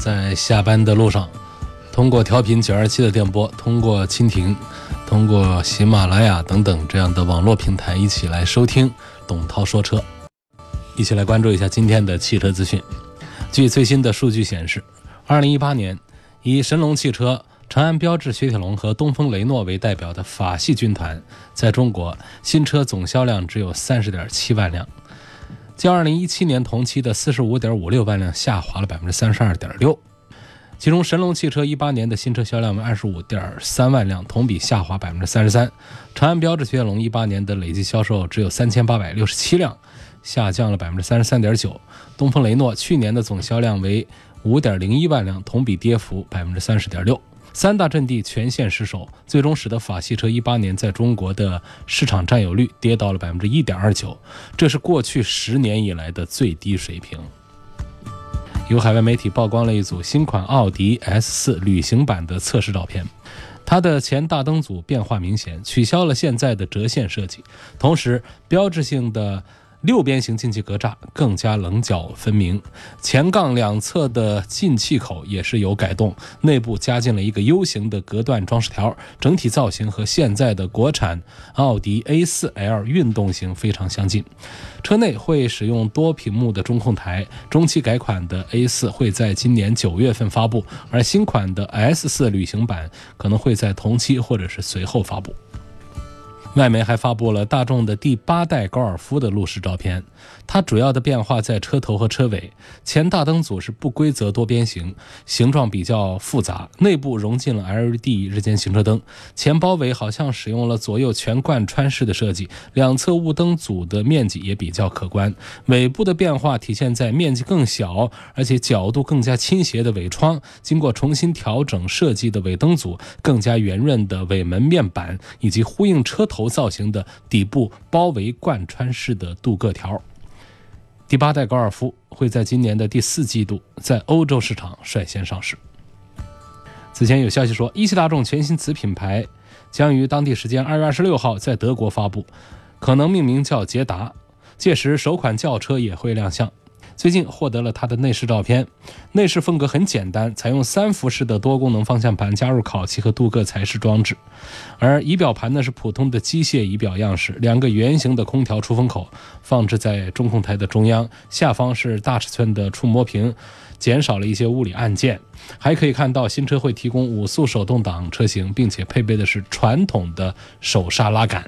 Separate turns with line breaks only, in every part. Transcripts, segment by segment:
在下班的路上，通过调频九二七的电波，通过蜻蜓，通过喜马拉雅等等这样的网络平台，一起来收听董涛说车，一起来关注一下今天的汽车资讯。据最新的数据显示，二零一八年以神龙汽车、长安标致、雪铁龙和东风雷诺为代表的法系军团，在中国新车总销量只有三十点七万辆。较二零一七年同期的四十五点五六万辆下滑了百分之三十二点六，其中神龙汽车一八年的新车销量为二十五点三万辆，同比下滑百分之三十三；长安标致雪铁龙一八年的累计销售只有三千八百六十七辆，下降了百分之三十三点九；东风雷诺去年的总销量为五点零一万辆，同比跌幅百分之三十点六。三大阵地全线失守，最终使得法系车一八年在中国的市场占有率跌到了百分之一点二九，这是过去十年以来的最低水平。有海外媒体曝光了一组新款奥迪 S 四旅行版的测试照片，它的前大灯组变化明显，取消了现在的折线设计，同时标志性的。六边形进气格栅更加棱角分明，前杠两侧的进气口也是有改动，内部加进了一个 U 型的隔断装饰条，整体造型和现在的国产奥迪 A4L 运动型非常相近。车内会使用多屏幕的中控台，中期改款的 A4 会在今年九月份发布，而新款的 S4 旅行版可能会在同期或者是随后发布。外媒还发布了大众的第八代高尔夫的路试照片，它主要的变化在车头和车尾。前大灯组是不规则多边形，形状比较复杂，内部融进了 LED 日间行车灯。前包围好像使用了左右全贯穿式的设计，两侧雾灯组的面积也比较可观。尾部的变化体现在面积更小，而且角度更加倾斜的尾窗，经过重新调整设计的尾灯组，更加圆润的尾门面板，以及呼应车头。头造型的底部包围贯穿式的镀铬条。第八代高尔夫会在今年的第四季度在欧洲市场率先上市。此前有消息说，一汽大众全新子品牌将于当地时间二月二十六号在德国发布，可能命名叫捷达，届时首款轿车也会亮相。最近获得了它的内饰照片，内饰风格很简单，采用三辐式的多功能方向盘，加入烤漆和镀铬材质装置。而仪表盘呢是普通的机械仪表样式，两个圆形的空调出风口放置在中控台的中央，下方是大尺寸的触摸屏，减少了一些物理按键。还可以看到新车会提供五速手动挡车型，并且配备的是传统的手刹拉杆。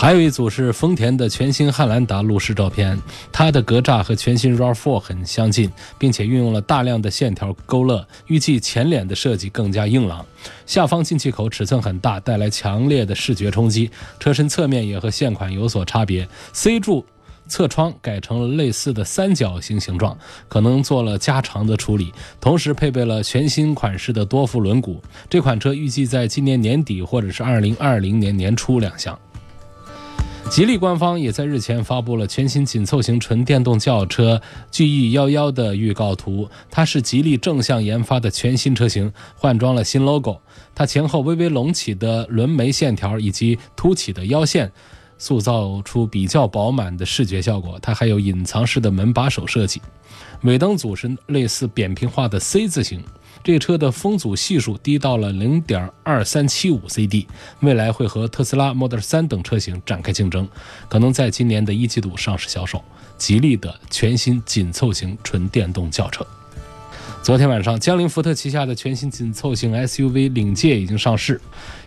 还有一组是丰田的全新汉兰达路试照片，它的格栅和全新 RAV4 很相近，并且运用了大量的线条勾勒。预计前脸的设计更加硬朗，下方进气口尺寸很大，带来强烈的视觉冲击。车身侧面也和现款有所差别，C 柱侧窗改成了类似的三角形形状，可能做了加长的处理。同时配备了全新款式的多辐轮毂。这款车预计在今年年底或者是二零二零年年初亮相。吉利官方也在日前发布了全新紧凑型纯电动轿车 GE11 的预告图。它是吉利正向研发的全新车型，换装了新 logo。它前后微微隆起的轮眉线条以及凸起的腰线，塑造出比较饱满的视觉效果。它还有隐藏式的门把手设计，尾灯组是类似扁平化的 C 字形。这车的风阻系数低到了零点二三七五 CD，未来会和特斯拉 Model 3等车型展开竞争，可能在今年的一季度上市销售。吉利的全新紧凑型纯电动轿车，昨天晚上，江铃福特旗下的全新紧凑型 SUV 领界已经上市，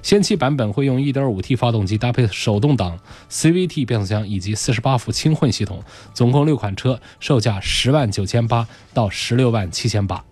先期版本会用 1.5T 发动机，搭配手动挡 CVT 变速箱以及48伏轻混系统，总共六款车，售价十万九千八到十六万七千八。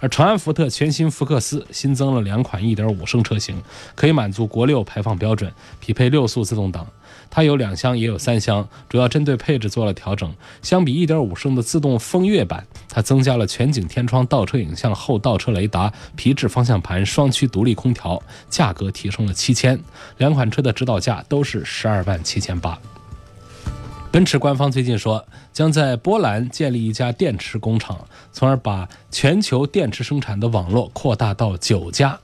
而长安福特全新福克斯新增了两款1.5升车型，可以满足国六排放标准，匹配六速自动挡。它有两厢也有三厢，主要针对配置做了调整。相比1.5升的自动风悦版，它增加了全景天窗、倒车影像、后倒车雷达、皮质方向盘、双区独立空调，价格提升了七千。两款车的指导价都是十二万七千八。奔驰官方最近说，将在波兰建立一家电池工厂，从而把全球电池生产的网络扩大到九家。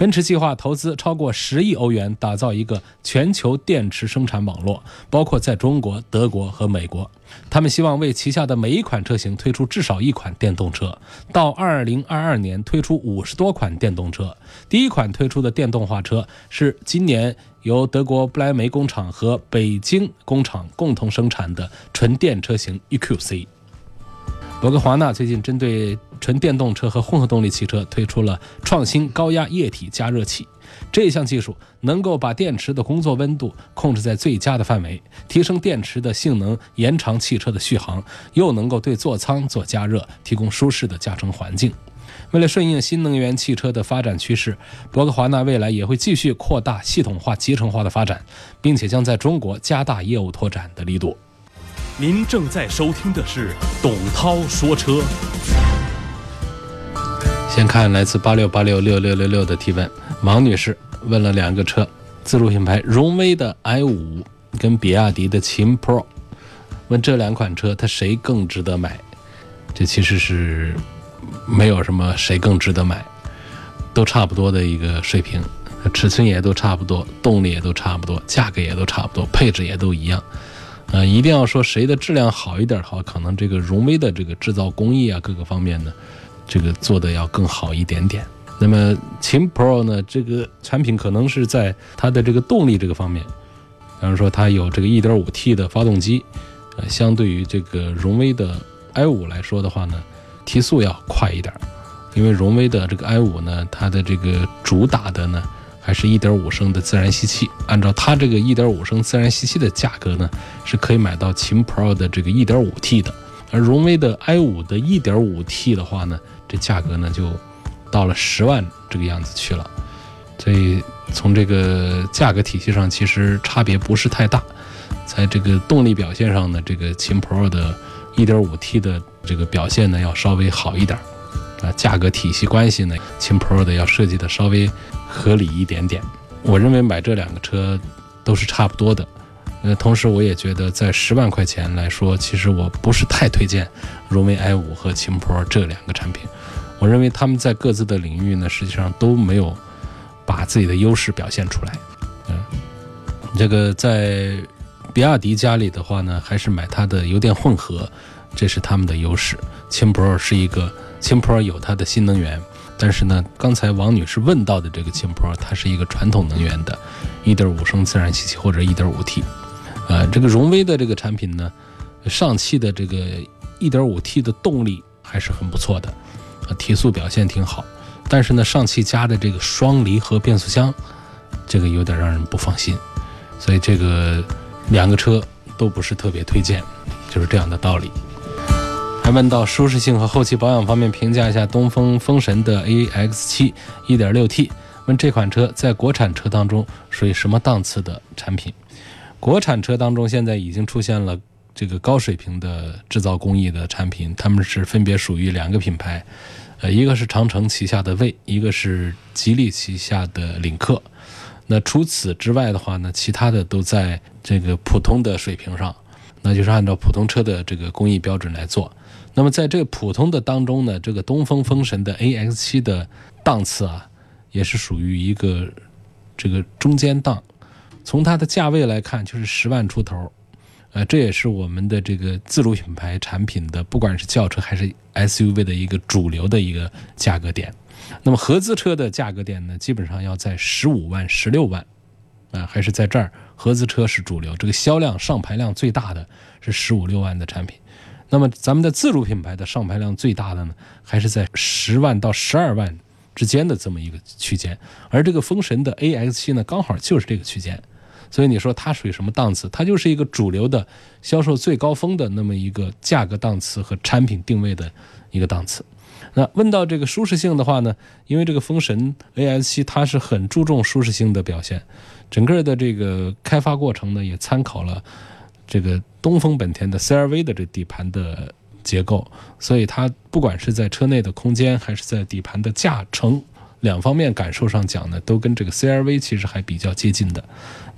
奔驰计划投资超过十亿欧元，打造一个全球电池生产网络，包括在中国、德国和美国。他们希望为旗下的每一款车型推出至少一款电动车，到二零二二年推出五十多款电动车。第一款推出的电动化车是今年由德国不莱梅工厂和北京工厂共同生产的纯电车型 EQC。博格华纳最近针对纯电动车和混合动力汽车推出了创新高压液体加热器，这项技术能够把电池的工作温度控制在最佳的范围，提升电池的性能，延长汽车的续航，又能够对座舱做加热，提供舒适的驾乘环境。为了顺应新能源汽车的发展趋势，博格华纳未来也会继续扩大系统化、集成化的发展，并且将在中国加大业务拓展的力度。
您正在收听的是董涛说车。
先看来自八六八六六六六六的提问，王女士问了两个车，自主品牌荣威的 i 五跟比亚迪的秦 Pro，问这两款车它谁更值得买？这其实是没有什么谁更值得买，都差不多的一个水平，尺寸也都差不多，动力也都差不多，价格也都差不多，配置也都一样。呃，一定要说谁的质量好一点的话，可能这个荣威的这个制造工艺啊，各个方面呢，这个做的要更好一点点。那么秦 Pro 呢，这个产品可能是在它的这个动力这个方面，比方说它有这个 1.5T 的发动机，呃，相对于这个荣威的 i5 来说的话呢，提速要快一点，因为荣威的这个 i5 呢，它的这个主打的呢。还是一点五升的自然吸气，按照它这个一点五升自然吸气的价格呢，是可以买到秦 Pro 的这个一点五 T 的。而荣威的 i 五的一点五 T 的话呢，这价格呢就到了十万这个样子去了。所以从这个价格体系上，其实差别不是太大。在这个动力表现上呢，这个秦 Pro 的一点五 T 的这个表现呢要稍微好一点。啊，价格体系关系呢，秦 Pro 的要设计的稍微。合理一点点，我认为买这两个车都是差不多的。呃，同时我也觉得在十万块钱来说，其实我不是太推荐荣威 i 五和秦 Pro 这两个产品。我认为他们在各自的领域呢，实际上都没有把自己的优势表现出来。嗯，这个在比亚迪家里的话呢，还是买它的油电混合，这是他们的优势。秦 Pro 是一个，秦 Pro 有它的新能源。但是呢，刚才王女士问到的这个秦 Pro，它是一个传统能源的1.5升自然吸气或者 1.5T，呃，这个荣威的这个产品呢，上汽的这个 1.5T 的动力还是很不错的，啊，提速表现挺好。但是呢，上汽加的这个双离合变速箱，这个有点让人不放心，所以这个两个车都不是特别推荐，就是这样的道理。还问到舒适性和后期保养方面，评价一下东风风神的 AX7 1.6T。问这款车在国产车当中属于什么档次的产品？国产车当中现在已经出现了这个高水平的制造工艺的产品，他们是分别属于两个品牌，呃，一个是长城旗下的魏，一个是吉利旗下的领克。那除此之外的话呢，其他的都在这个普通的水平上，那就是按照普通车的这个工艺标准来做。那么在这个普通的当中呢，这个东风风神的 AX7 的档次啊，也是属于一个这个中间档。从它的价位来看，就是十万出头，呃，这也是我们的这个自主品牌产品的，不管是轿车还是 SUV 的一个主流的一个价格点。那么合资车的价格点呢，基本上要在十五万、十六万，啊，还是在这儿合资车是主流。这个销量上牌量最大的是十五六万的产品。那么咱们的自主品牌的上牌量最大的呢，还是在十万到十二万之间的这么一个区间，而这个风神的 AX7 呢，刚好就是这个区间，所以你说它属于什么档次？它就是一个主流的销售最高峰的那么一个价格档次和产品定位的一个档次。那问到这个舒适性的话呢，因为这个风神 AX7 它是很注重舒适性的表现，整个的这个开发过程呢，也参考了这个东风本田的 CR-V 的这底盘的结构，所以它不管是在车内的空间，还是在底盘的驾乘两方面感受上讲呢，都跟这个 CR-V 其实还比较接近的。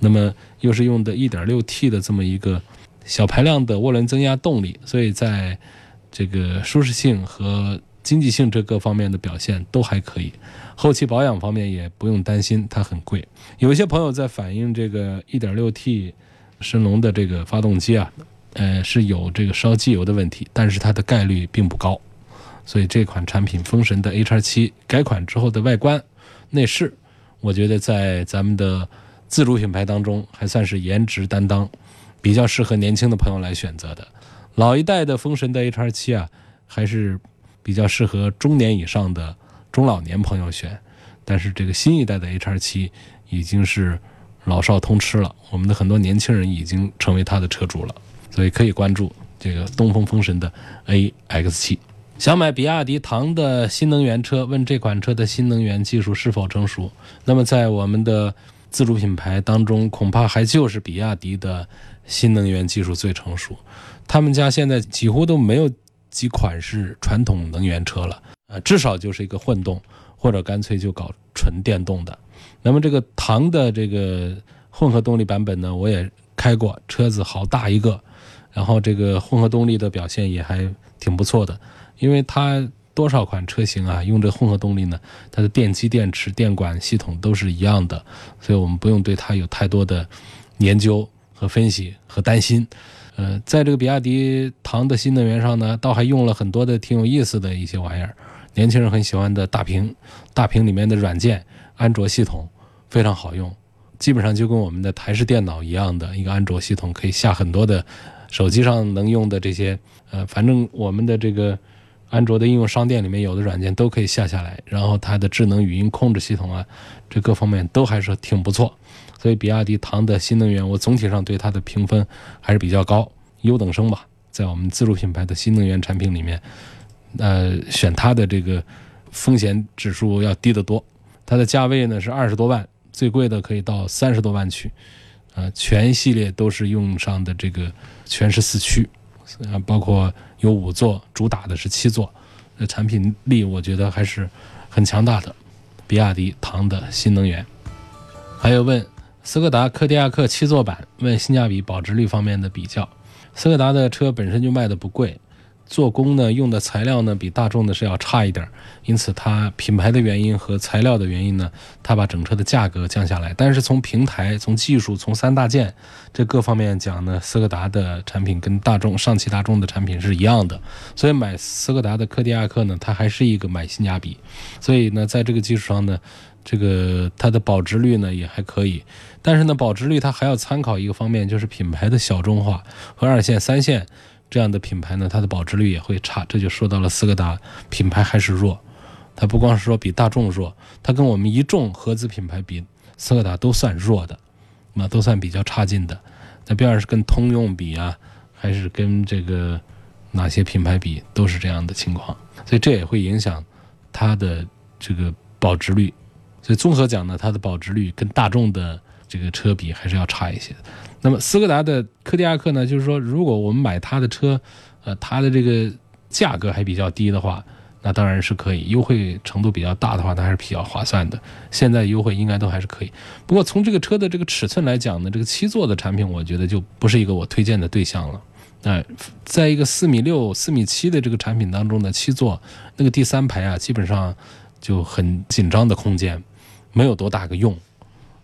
那么又是用的 1.6T 的这么一个小排量的涡轮增压动力，所以在这个舒适性和经济性这各方面的表现都还可以。后期保养方面也不用担心它很贵。有一些朋友在反映这个 1.6T 神龙的这个发动机啊，呃是有这个烧机油的问题，但是它的概率并不高。所以这款产品风神的 HR7 改款之后的外观、内饰，我觉得在咱们的自主品牌当中还算是颜值担当，比较适合年轻的朋友来选择的。老一代的风神的 HR7 啊，还是比较适合中年以上的中老年朋友选。但是这个新一代的 HR7 已经是老少通吃了，我们的很多年轻人已经成为它的车主了，所以可以关注这个东风风神的 AX7。想买比亚迪唐的新能源车，问这款车的新能源技术是否成熟？那么在我们的自主品牌当中，恐怕还就是比亚迪的新能源技术最成熟。他们家现在几乎都没有几款是传统能源车了，呃，至少就是一个混动，或者干脆就搞纯电动的。那么这个唐的这个混合动力版本呢，我也开过，车子好大一个，然后这个混合动力的表现也还挺不错的。因为它多少款车型啊，用这混合动力呢？它的电机、电池、电管系统都是一样的，所以我们不用对它有太多的研究和分析和担心。呃，在这个比亚迪唐的新能源上呢，倒还用了很多的挺有意思的一些玩意儿，年轻人很喜欢的大屏，大屏里面的软件，安卓系统非常好用，基本上就跟我们的台式电脑一样的一个安卓系统，可以下很多的手机上能用的这些，呃，反正我们的这个。安卓的应用商店里面有的软件都可以下下来，然后它的智能语音控制系统啊，这各方面都还是挺不错。所以比亚迪唐的新能源，我总体上对它的评分还是比较高，优等生吧。在我们自主品牌的新能源产品里面，呃，选它的这个风险指数要低得多。它的价位呢是二十多万，最贵的可以到三十多万去。呃，全系列都是用上的这个全时四驱。啊，包括有五座，主打的是七座，那产品力我觉得还是很强大的。比亚迪唐的新能源，还有问斯柯达柯迪亚克七座版，问性价比、保值率方面的比较。斯柯达的车本身就卖的不贵。做工呢，用的材料呢比大众的是要差一点，因此它品牌的原因和材料的原因呢，它把整车的价格降下来。但是从平台、从技术、从三大件这各方面讲呢，斯柯达的产品跟大众、上汽大众的产品是一样的。所以买斯柯达的柯迪亚克呢，它还是一个买性价比。所以呢，在这个基础上呢，这个它的保值率呢也还可以。但是呢，保值率它还要参考一个方面，就是品牌的小众化和二线、三线。这样的品牌呢，它的保值率也会差，这就说到了斯柯达品牌还是弱。它不光是说比大众弱，它跟我们一众合资品牌比，斯柯达都算弱的，那都算比较差劲的。那边是跟通用比啊，还是跟这个哪些品牌比，都是这样的情况。所以这也会影响它的这个保值率。所以综合讲呢，它的保值率跟大众的这个车比还是要差一些。那么斯柯达的柯迪亚克呢，就是说，如果我们买它的车，呃，它的这个价格还比较低的话，那当然是可以，优惠程度比较大的话，那还是比较划算的。现在优惠应该都还是可以。不过从这个车的这个尺寸来讲呢，这个七座的产品，我觉得就不是一个我推荐的对象了。那，在一个四米六、四米七的这个产品当中呢，七座那个第三排啊，基本上就很紧张的空间，没有多大个用。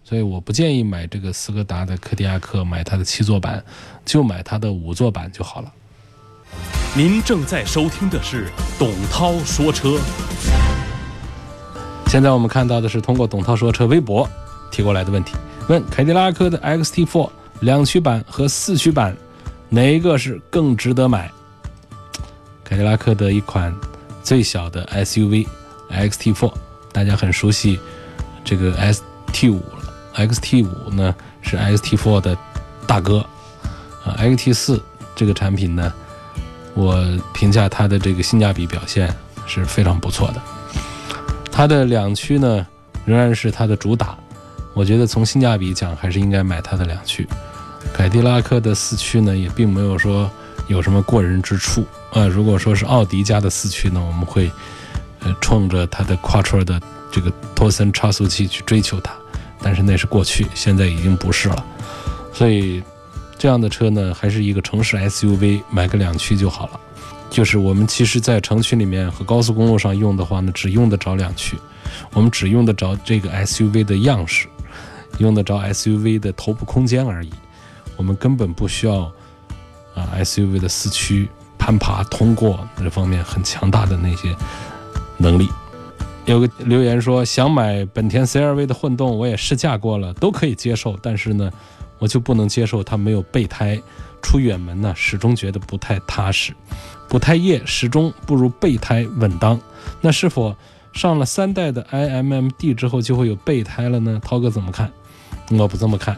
所以我不建议买这个斯柯达的柯迪亚克，买它的七座版，就买它的五座版就好了。
您正在收听的是董涛说车。
现在我们看到的是通过董涛说车微博提过来的问题，问凯迪拉克的 XT4 两驱版和四驱版哪一个是更值得买？凯迪拉克的一款最小的 SUV XT4，大家很熟悉这个 ST5。XT 五呢是 XT Four 的大哥，啊，XT 四这个产品呢，我评价它的这个性价比表现是非常不错的。它的两驱呢仍然是它的主打，我觉得从性价比讲，还是应该买它的两驱。凯迪拉克的四驱呢，也并没有说有什么过人之处啊。如果说是奥迪家的四驱呢，我们会呃冲着它的 Quattro 的这个托森差速器去追求它，但是那是过去，现在已经不是了。所以这样的车呢，还是一个城市 SUV，买个两驱就好了。就是我们其实，在城区里面和高速公路上用的话呢，只用得着两驱，我们只用得着这个 SUV 的样式，用得着 SUV 的头部空间而已。我们根本不需要啊 SUV 的四驱攀爬通过这方面很强大的那些能力。有个留言说想买本田 CR-V 的混动，我也试驾过了，都可以接受，但是呢，我就不能接受它没有备胎，出远门呢始终觉得不太踏实。补胎液始终不如备胎稳当，那是否上了三代的 iMMD 之后就会有备胎了呢？涛哥怎么看？我不这么看。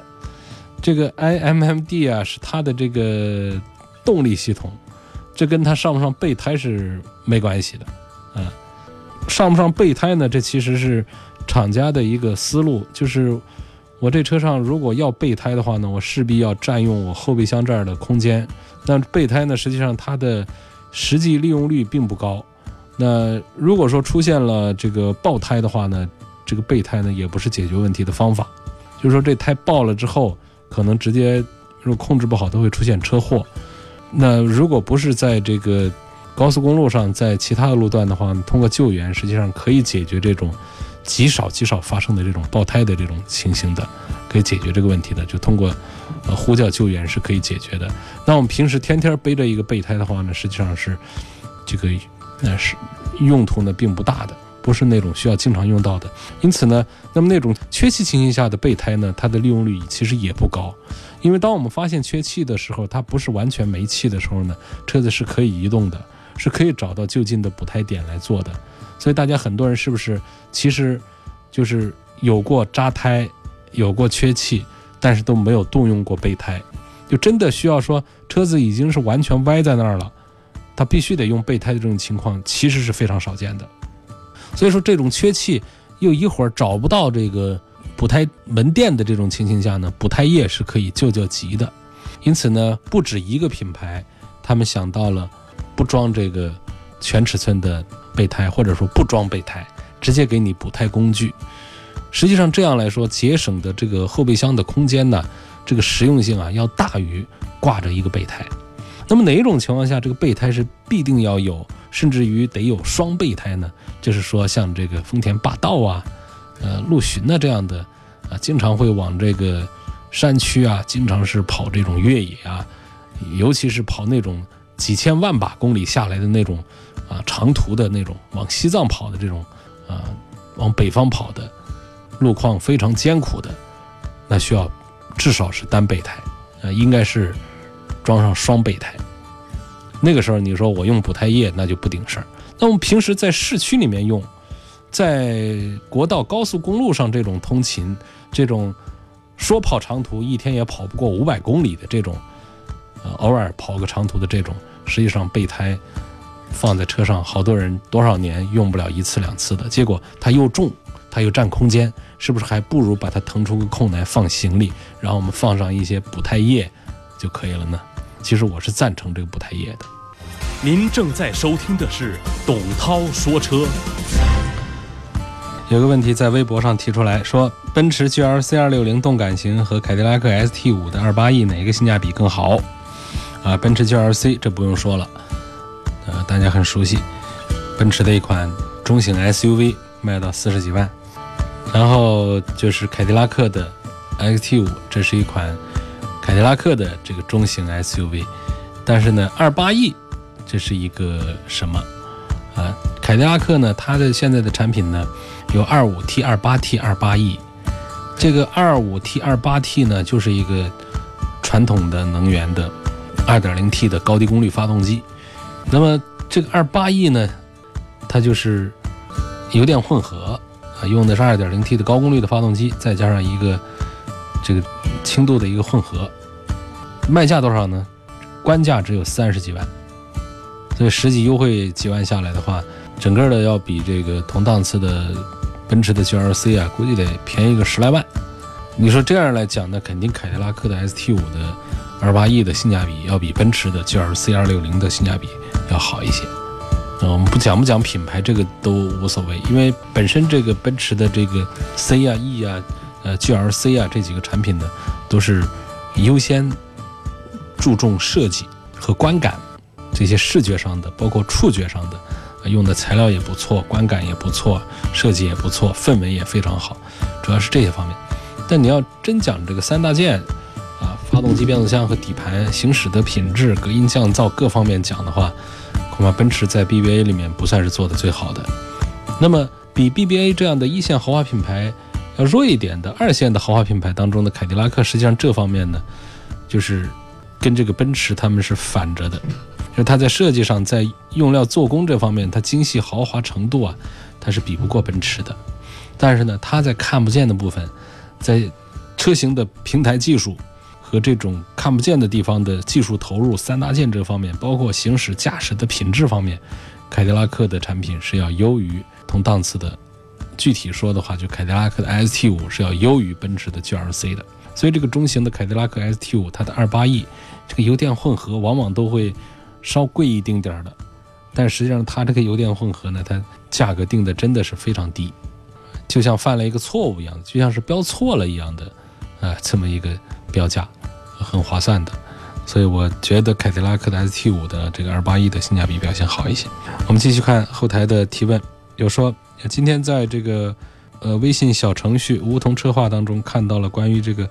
这个 iMMD 啊是它的这个动力系统，这跟它上不上备胎是没关系的。嗯，上不上备胎呢？这其实是厂家的一个思路，就是我这车上如果要备胎的话呢，我势必要占用我后备箱这儿的空间。那备胎呢，实际上它的实际利用率并不高。那如果说出现了这个爆胎的话呢，这个备胎呢也不是解决问题的方法。就是说这胎爆了之后，可能直接如果控制不好都会出现车祸。那如果不是在这个高速公路上，在其他的路段的话，通过救援实际上可以解决这种极少极少发生的这种爆胎的这种情形的，可以解决这个问题的，就通过呃呼叫救援是可以解决的。那我们平时天天背着一个备胎的话呢，实际上是这个那是用途呢并不大的，不是那种需要经常用到的。因此呢，那么那种缺气情形下的备胎呢，它的利用率其实也不高。因为当我们发现缺气的时候，它不是完全没气的时候呢，车子是可以移动的，是可以找到就近的补胎点来做的。所以大家很多人是不是其实就是有过扎胎，有过缺气，但是都没有动用过备胎，就真的需要说车子已经是完全歪在那儿了，它必须得用备胎的这种情况，其实是非常少见的。所以说这种缺气又一会儿找不到这个补胎门店的这种情形下呢，补胎液是可以救救急的。因此呢，不止一个品牌，他们想到了不装这个全尺寸的备胎，或者说不装备胎，直接给你补胎工具。实际上这样来说，节省的这个后备箱的空间呢，这个实用性啊，要大于挂着一个备胎。那么哪一种情况下这个备胎是必定要有，甚至于得有双备胎呢？就是说像这个丰田霸道啊，呃，陆巡啊这样的啊，经常会往这个山区啊，经常是跑这种越野啊，尤其是跑那种几千万把公里下来的那种啊长途的那种往西藏跑的这种啊，往北方跑的路况非常艰苦的，那需要至少是单备胎，呃，应该是装上双备胎。那个时候你说我用补胎液，那就不顶事儿。那我们平时在市区里面用，在国道、高速公路上这种通勤，这种说跑长途一天也跑不过五百公里的这种，呃，偶尔跑个长途的这种，实际上备胎放在车上，好多人多少年用不了一次两次的，结果它又重，它又占空间，是不是还不如把它腾出个空来放行李，然后我们放上一些补胎液就可以了呢？其实我是赞成这个补胎液的。
您正在收听的是董涛说车。
有个问题在微博上提出来说，奔驰 GLC 260动感型和凯迪拉克 ST 五的 2.8E 哪个性价比更好？啊，奔驰 GLC 这不用说了，呃，大家很熟悉，奔驰的一款中型 SUV 卖到四十几万，然后就是凯迪拉克的 XT5，这是一款凯迪拉克的这个中型 SUV，但是呢，2.8E 这是一个什么？啊，凯迪拉克呢，它的现在的产品呢？有二五 T、二八 T、二八 E，这个二五 T、二八 T 呢，就是一个传统的能源的二点零 T 的高低功率发动机。那么这个二八 E 呢，它就是油电混合啊，用的是二点零 T 的高功率的发动机，再加上一个这个轻度的一个混合，卖价多少呢？官价只有三十几万，所以实际优惠几万下来的话，整个的要比这个同档次的。奔驰的 GLC 啊，估计得便宜个十来万，你说这样来讲呢，肯定凯迪拉克的 ST 五的二八 E 的性价比要比奔驰的 GLC 二六零的性价比要好一些。那，我们不讲不讲品牌，这个都无所谓，因为本身这个奔驰的这个 C 啊、E 啊、呃 GLC 啊这几个产品呢，都是优先注重设计和观感这些视觉上的，包括触觉上的，用的材料也不错，观感也不错，设计也不错，氛围也非常好，主要是这些方面。但你要真讲这个三大件，发动机、变速箱和底盘行驶的品质、隔音降噪各方面讲的话。恐怕奔驰在 BBA 里面不算是做的最好的，那么比 BBA 这样的一线豪华品牌要弱一点的二线的豪华品牌当中的凯迪拉克，实际上这方面呢，就是跟这个奔驰他们是反着的，就是它在设计上，在用料做工这方面，它精细豪华程度啊，它是比不过奔驰的，但是呢，它在看不见的部分，在车型的平台技术。和这种看不见的地方的技术投入三大件这方面，包括行驶驾驶的品质方面，凯迪拉克的产品是要优于同档次的。具体说的话，就凯迪拉克的 ST 五是要优于奔驰的 GLC 的。所以这个中型的凯迪拉克 ST 五，它的二八 E 这个油电混合往往都会稍贵一丁点儿的，但实际上它这个油电混合呢，它价格定的真的是非常低，就像犯了一个错误一样，就像是标错了一样的，啊，这么一个标价。很划算的，所以我觉得凯迪拉克的 ST 五的这个二八一的性价比表现好一些。我们继续看后台的提问，有说今天在这个呃微信小程序梧桐车话当中看到了关于这个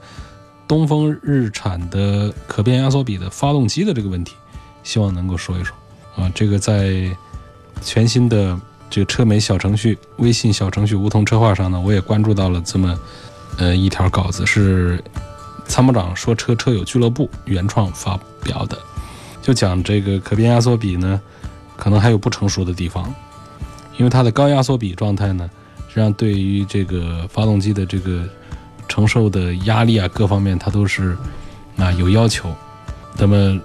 东风日产的可变压缩比的发动机的这个问题，希望能够说一说啊。这个在全新的这个车媒小程序微信小程序梧桐车话上呢，我也关注到了这么呃一条稿子是。参谋长说：“车车友俱乐部原创发表的，就讲这个可变压缩比呢，可能还有不成熟的地方，因为它的高压缩比状态呢，实际上对于这个发动机的这个承受的压力啊，各方面它都是啊有要求。那么，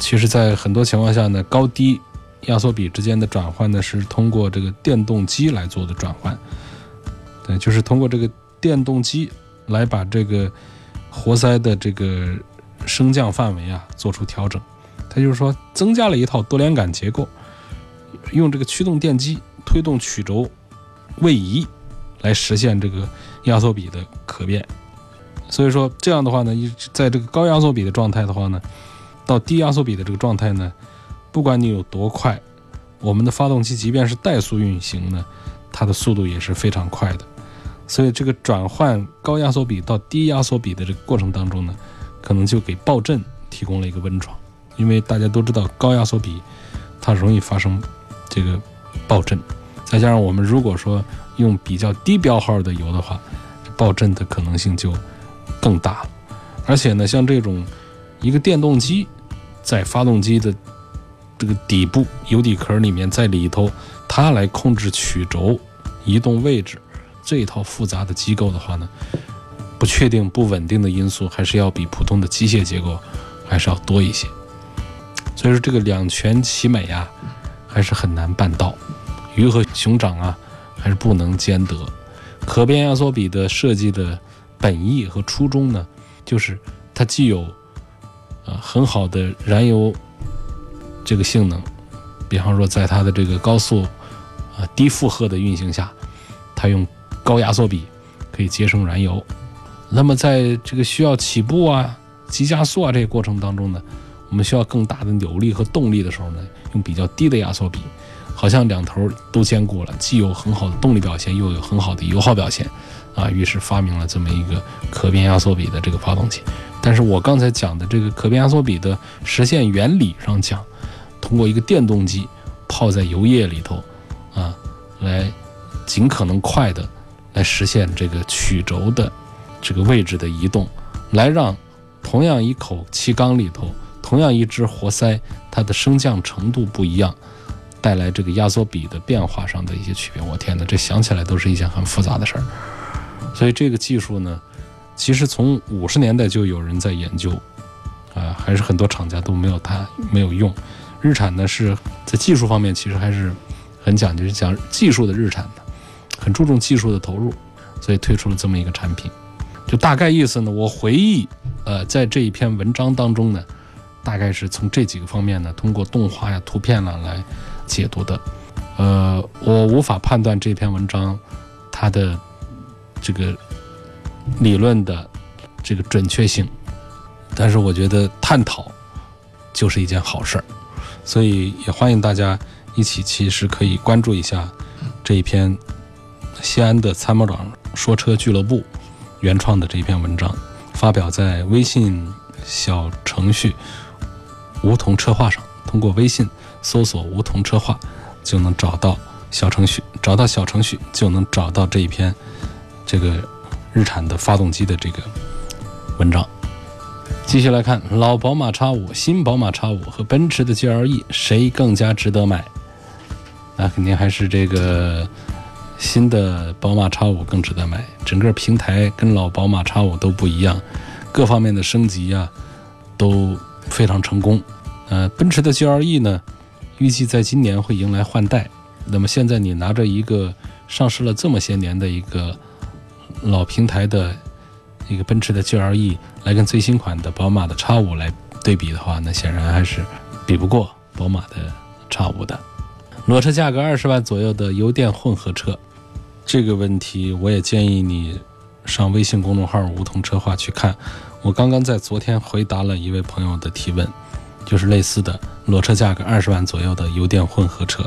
其实，在很多情况下呢，高低压缩比之间的转换呢，是通过这个电动机来做的转换，对，就是通过这个电动机来把这个。”活塞的这个升降范围啊，做出调整，它就是说增加了一套多连杆结构，用这个驱动电机推动曲轴位移，来实现这个压缩比的可变。所以说这样的话呢，一在这个高压缩比的状态的话呢，到低压缩比的这个状态呢，不管你有多快，我们的发动机即便是怠速运行呢，它的速度也是非常快的。所以这个转换高压缩比到低压缩比的这个过程当中呢，可能就给爆震提供了一个温床，因为大家都知道高压缩比它容易发生这个爆震，再加上我们如果说用比较低标号的油的话，爆震的可能性就更大。而且呢，像这种一个电动机在发动机的这个底部油底壳里面，在里头它来控制曲轴移动位置。这一套复杂的机构的话呢，不确定、不稳定的因素还是要比普通的机械结构还是要多一些。所以说，这个两全其美啊，还是很难办到。鱼和熊掌啊，还是不能兼得。可变压缩比的设计的本意和初衷呢，就是它既有呃很好的燃油这个性能，比方说在它的这个高速啊低负荷的运行下，它用高压缩比可以节省燃油，那么在这个需要起步啊、急加速啊这个过程当中呢，我们需要更大的扭力和动力的时候呢，用比较低的压缩比，好像两头都兼顾了，既有很好的动力表现，又有很好的油耗表现，啊，于是发明了这么一个可变压缩比的这个发动机。但是我刚才讲的这个可变压缩比的实现原理上讲，通过一个电动机泡在油液里头，啊，来尽可能快的。来实现这个曲轴的这个位置的移动，来让同样一口气缸里头，同样一只活塞，它的升降程度不一样，带来这个压缩比的变化上的一些区别。我天哪，这想起来都是一件很复杂的事儿。所以这个技术呢，其实从五十年代就有人在研究，啊，还是很多厂家都没有它没有用。日产呢是在技术方面其实还是很讲究，讲技术的日产的。很注重技术的投入，所以推出了这么一个产品。就大概意思呢，我回忆，呃，在这一篇文章当中呢，大概是从这几个方面呢，通过动画呀、图片呢来解读的。呃，我无法判断这篇文章它的这个理论的这个准确性，但是我觉得探讨就是一件好事儿，所以也欢迎大家一起，其实可以关注一下这一篇西安的参谋长说车俱乐部原创的这一篇文章，发表在微信小程序“梧桐车话”上，通过微信搜索“梧桐车话”。就能找到小程序，找到小程序就能找到这一篇这个日产的发动机的这个文章。继续来看，老宝马叉五、新宝马叉五和奔驰的 GLE 谁更加值得买？那肯定还是这个新的宝马 X5 更值得买。整个平台跟老宝马 X5 都不一样，各方面的升级啊都非常成功。呃，奔驰的 GLE 呢？预计在今年会迎来换代，那么现在你拿着一个上市了这么些年的一个老平台的一个奔驰的 GLE 来跟最新款的宝马的 X5 来对比的话，那显然还是比不过宝马的 X5 的。裸车价格二十万左右的油电混合车，这个问题我也建议你上微信公众号“梧桐车话”去看。我刚刚在昨天回答了一位朋友的提问。就是类似的裸车价格二十万左右的油电混合车，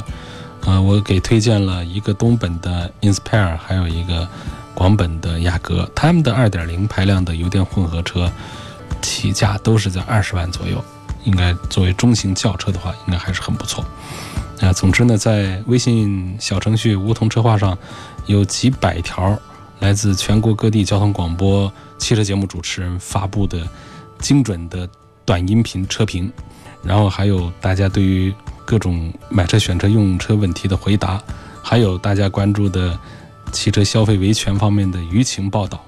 啊，我给推荐了一个东本的 Inspire，还有一个广本的雅阁，他们的二点零排量的油电混合车起价都是在二十万左右，应该作为中型轿车的话，应该还是很不错。啊，总之呢，在微信小程序“梧桐车话”上有几百条来自全国各地交通广播汽车节目主持人发布的精准的短音频车评。然后还有大家对于各种买车、选车、用车问题的回答，还有大家关注的汽车消费维权方面的舆情报道，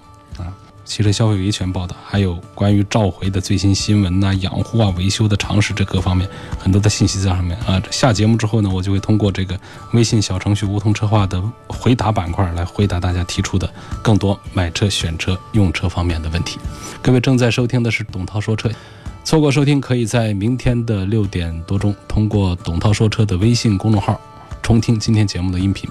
汽车消费维权报道，还有关于召回的最新新闻呐、养护啊、维修的常识这各方面很多的信息在上面啊。下节目之后呢，我就会通过这个微信小程序“梧桐车话”的回答板块来回答大家提出的更多买车、选车、用车方面的问题。各位正在收听的是董涛说车。错过收听，可以在明天的六点多钟，通过“董涛说车”的微信公众号重听今天节目的音频。